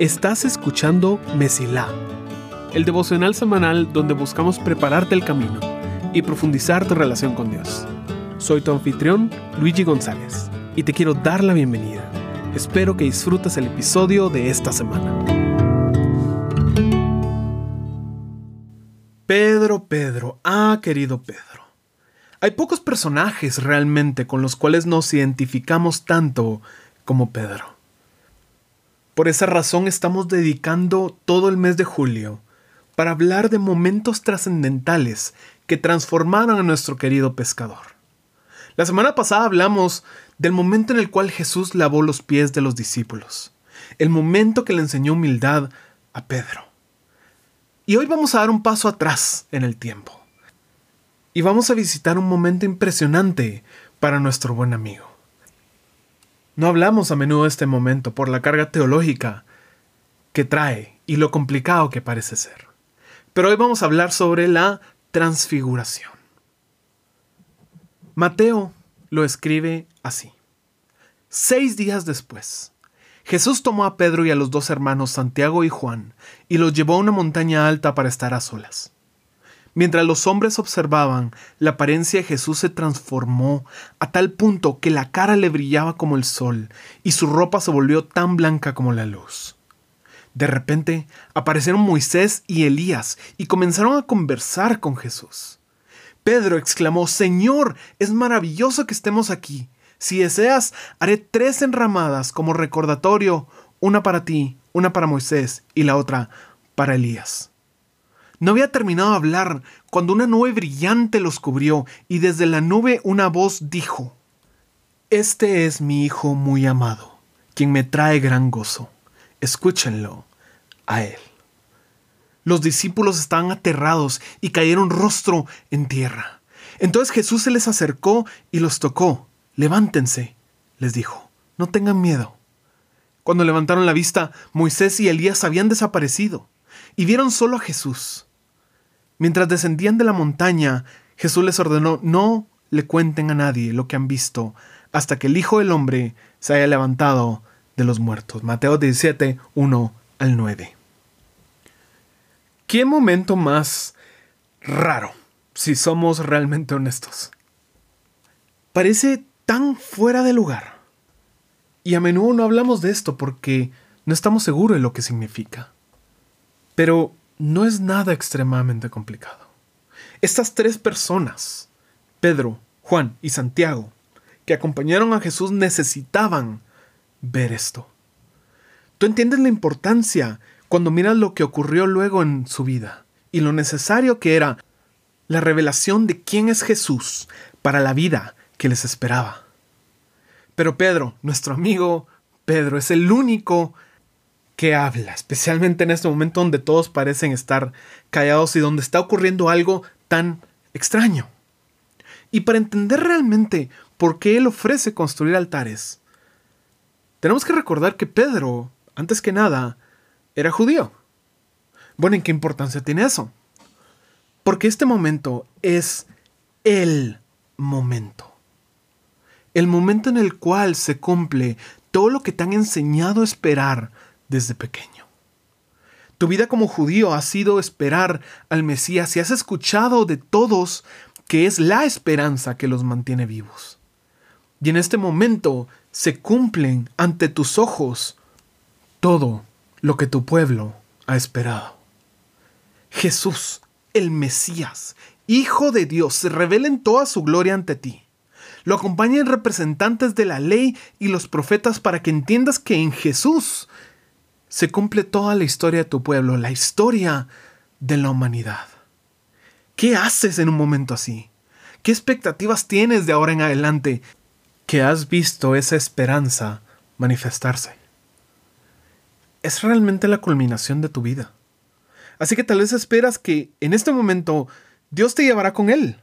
Estás escuchando Mesilá, el devocional semanal donde buscamos prepararte el camino y profundizar tu relación con Dios. Soy tu anfitrión, Luigi González, y te quiero dar la bienvenida. Espero que disfrutes el episodio de esta semana. Pedro, Pedro, ah, querido Pedro. Hay pocos personajes realmente con los cuales nos identificamos tanto como Pedro. Por esa razón estamos dedicando todo el mes de julio para hablar de momentos trascendentales que transformaron a nuestro querido pescador. La semana pasada hablamos del momento en el cual Jesús lavó los pies de los discípulos, el momento que le enseñó humildad a Pedro. Y hoy vamos a dar un paso atrás en el tiempo. Y vamos a visitar un momento impresionante para nuestro buen amigo. No hablamos a menudo de este momento por la carga teológica que trae y lo complicado que parece ser. Pero hoy vamos a hablar sobre la transfiguración. Mateo lo escribe así. Seis días después, Jesús tomó a Pedro y a los dos hermanos Santiago y Juan y los llevó a una montaña alta para estar a solas. Mientras los hombres observaban, la apariencia de Jesús se transformó a tal punto que la cara le brillaba como el sol y su ropa se volvió tan blanca como la luz. De repente aparecieron Moisés y Elías y comenzaron a conversar con Jesús. Pedro exclamó, Señor, es maravilloso que estemos aquí. Si deseas, haré tres enramadas como recordatorio, una para ti, una para Moisés y la otra para Elías. No había terminado de hablar cuando una nube brillante los cubrió y desde la nube una voz dijo, Este es mi Hijo muy amado, quien me trae gran gozo. Escúchenlo a él. Los discípulos estaban aterrados y cayeron rostro en tierra. Entonces Jesús se les acercó y los tocó. Levántense, les dijo, no tengan miedo. Cuando levantaron la vista, Moisés y Elías habían desaparecido y vieron solo a Jesús. Mientras descendían de la montaña, Jesús les ordenó no le cuenten a nadie lo que han visto hasta que el Hijo del Hombre se haya levantado de los muertos. Mateo 17, 1 al 9. ¿Qué momento más raro, si somos realmente honestos? Parece tan fuera de lugar. Y a menudo no hablamos de esto porque no estamos seguros de lo que significa. Pero no es nada extremadamente complicado. Estas tres personas, Pedro, Juan y Santiago, que acompañaron a Jesús necesitaban ver esto. Tú entiendes la importancia cuando miras lo que ocurrió luego en su vida y lo necesario que era la revelación de quién es Jesús para la vida que les esperaba. Pero Pedro, nuestro amigo Pedro, es el único que habla, especialmente en este momento donde todos parecen estar callados y donde está ocurriendo algo tan extraño. Y para entender realmente por qué él ofrece construir altares, tenemos que recordar que Pedro, antes que nada, era judío. Bueno, ¿en qué importancia tiene eso? Porque este momento es el momento. El momento en el cual se cumple todo lo que te han enseñado a esperar desde pequeño. Tu vida como judío ha sido esperar al Mesías y has escuchado de todos que es la esperanza que los mantiene vivos. Y en este momento se cumplen ante tus ojos todo lo que tu pueblo ha esperado. Jesús, el Mesías, Hijo de Dios, se revela en toda su gloria ante ti. Lo acompañan representantes de la ley y los profetas para que entiendas que en Jesús se cumple toda la historia de tu pueblo, la historia de la humanidad. ¿Qué haces en un momento así? ¿Qué expectativas tienes de ahora en adelante que has visto esa esperanza manifestarse? Es realmente la culminación de tu vida. Así que tal vez esperas que en este momento Dios te llevará con Él.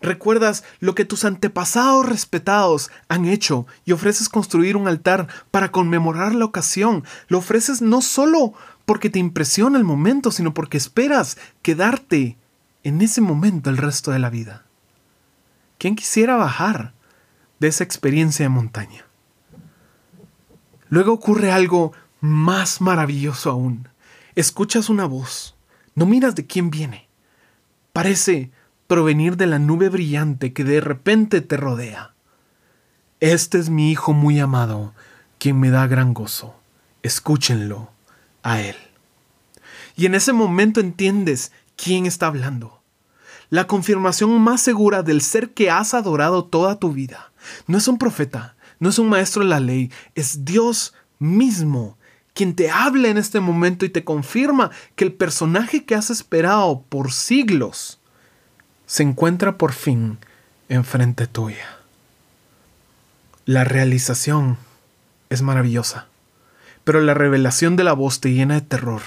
Recuerdas lo que tus antepasados respetados han hecho y ofreces construir un altar para conmemorar la ocasión. Lo ofreces no solo porque te impresiona el momento, sino porque esperas quedarte en ese momento el resto de la vida. ¿Quién quisiera bajar de esa experiencia de montaña? Luego ocurre algo más maravilloso aún. Escuchas una voz. No miras de quién viene. Parece provenir de la nube brillante que de repente te rodea. Este es mi Hijo muy amado, quien me da gran gozo. Escúchenlo a Él. Y en ese momento entiendes quién está hablando. La confirmación más segura del ser que has adorado toda tu vida. No es un profeta, no es un maestro de la ley, es Dios mismo quien te habla en este momento y te confirma que el personaje que has esperado por siglos se encuentra por fin enfrente tuya. La realización es maravillosa, pero la revelación de la voz te llena de terror,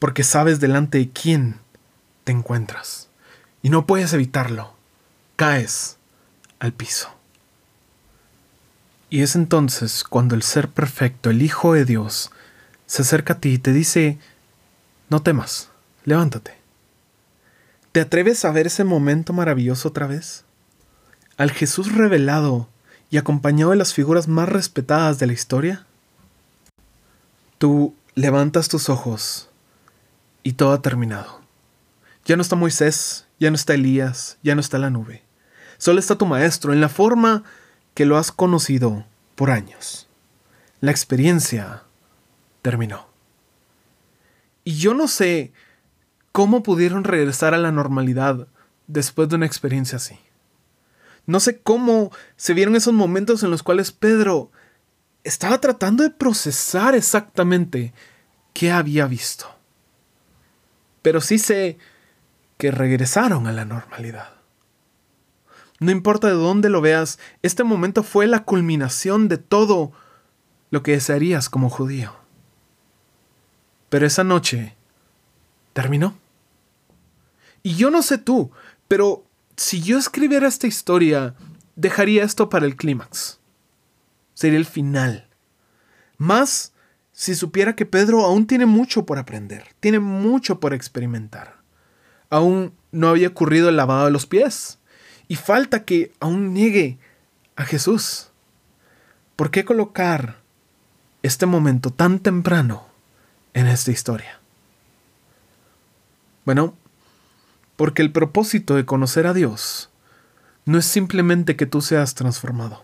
porque sabes delante de quién te encuentras y no puedes evitarlo. Caes al piso. Y es entonces cuando el Ser Perfecto, el Hijo de Dios, se acerca a ti y te dice, no temas, levántate. ¿Te atreves a ver ese momento maravilloso otra vez? Al Jesús revelado y acompañado de las figuras más respetadas de la historia. Tú levantas tus ojos y todo ha terminado. Ya no está Moisés, ya no está Elías, ya no está la nube. Solo está tu maestro en la forma que lo has conocido por años. La experiencia terminó. Y yo no sé cómo pudieron regresar a la normalidad después de una experiencia así. No sé cómo se vieron esos momentos en los cuales Pedro estaba tratando de procesar exactamente qué había visto. Pero sí sé que regresaron a la normalidad. No importa de dónde lo veas, este momento fue la culminación de todo lo que desearías como judío. Pero esa noche terminó. Y yo no sé tú, pero si yo escribiera esta historia, dejaría esto para el clímax. Sería el final. Más si supiera que Pedro aún tiene mucho por aprender, tiene mucho por experimentar. Aún no había ocurrido el lavado de los pies y falta que aún niegue a Jesús. ¿Por qué colocar este momento tan temprano en esta historia? Bueno, porque el propósito de conocer a Dios no es simplemente que tú seas transformado.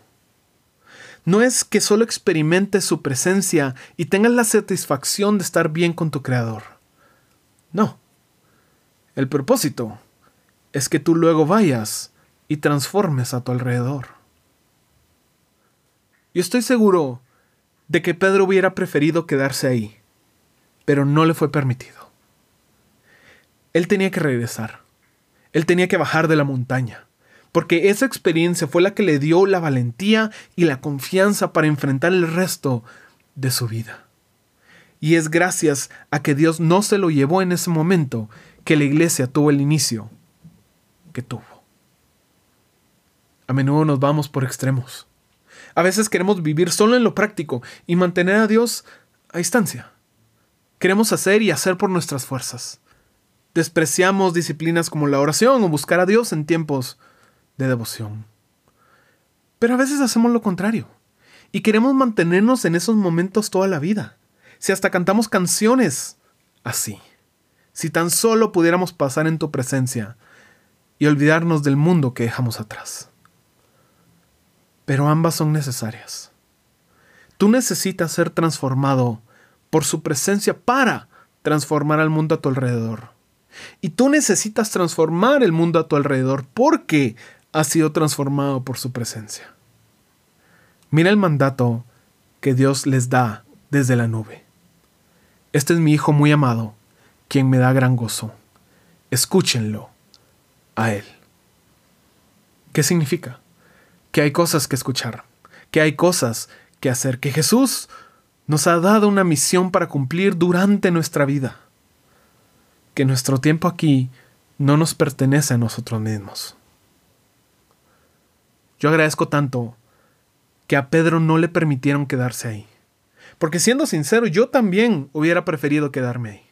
No es que solo experimentes su presencia y tengas la satisfacción de estar bien con tu Creador. No. El propósito es que tú luego vayas y transformes a tu alrededor. Yo estoy seguro de que Pedro hubiera preferido quedarse ahí, pero no le fue permitido. Él tenía que regresar. Él tenía que bajar de la montaña, porque esa experiencia fue la que le dio la valentía y la confianza para enfrentar el resto de su vida. Y es gracias a que Dios no se lo llevó en ese momento que la iglesia tuvo el inicio que tuvo. A menudo nos vamos por extremos. A veces queremos vivir solo en lo práctico y mantener a Dios a distancia. Queremos hacer y hacer por nuestras fuerzas. Despreciamos disciplinas como la oración o buscar a Dios en tiempos de devoción. Pero a veces hacemos lo contrario y queremos mantenernos en esos momentos toda la vida. Si hasta cantamos canciones así. Si tan solo pudiéramos pasar en tu presencia y olvidarnos del mundo que dejamos atrás pero ambas son necesarias. Tú necesitas ser transformado por su presencia para transformar al mundo a tu alrededor. Y tú necesitas transformar el mundo a tu alrededor porque has sido transformado por su presencia. Mira el mandato que Dios les da desde la nube. Este es mi Hijo muy amado, quien me da gran gozo. Escúchenlo a Él. ¿Qué significa? que hay cosas que escuchar, que hay cosas que hacer, que Jesús nos ha dado una misión para cumplir durante nuestra vida, que nuestro tiempo aquí no nos pertenece a nosotros mismos. Yo agradezco tanto que a Pedro no le permitieron quedarse ahí, porque siendo sincero, yo también hubiera preferido quedarme ahí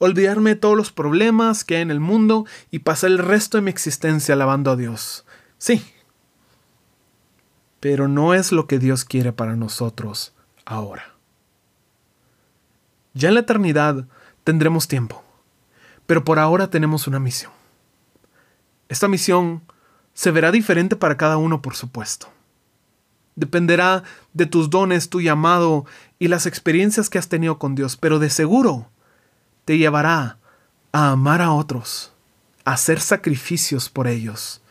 olvidarme de todos los problemas que hay en el mundo y pasar el resto de mi existencia alabando a Dios. Sí, pero no es lo que Dios quiere para nosotros ahora. Ya en la eternidad tendremos tiempo, pero por ahora tenemos una misión. Esta misión se verá diferente para cada uno, por supuesto. Dependerá de tus dones, tu llamado y las experiencias que has tenido con Dios, pero de seguro te llevará a amar a otros, a hacer sacrificios por ellos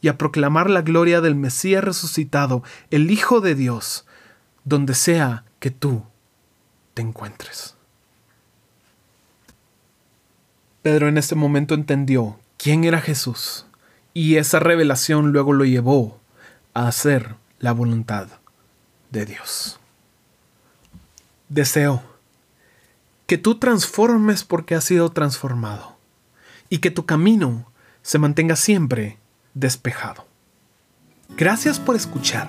y a proclamar la gloria del Mesías resucitado, el Hijo de Dios, donde sea que tú te encuentres. Pedro en este momento entendió quién era Jesús y esa revelación luego lo llevó a hacer la voluntad de Dios. Deseo que tú transformes porque has sido transformado y que tu camino se mantenga siempre despejado. Gracias por escuchar.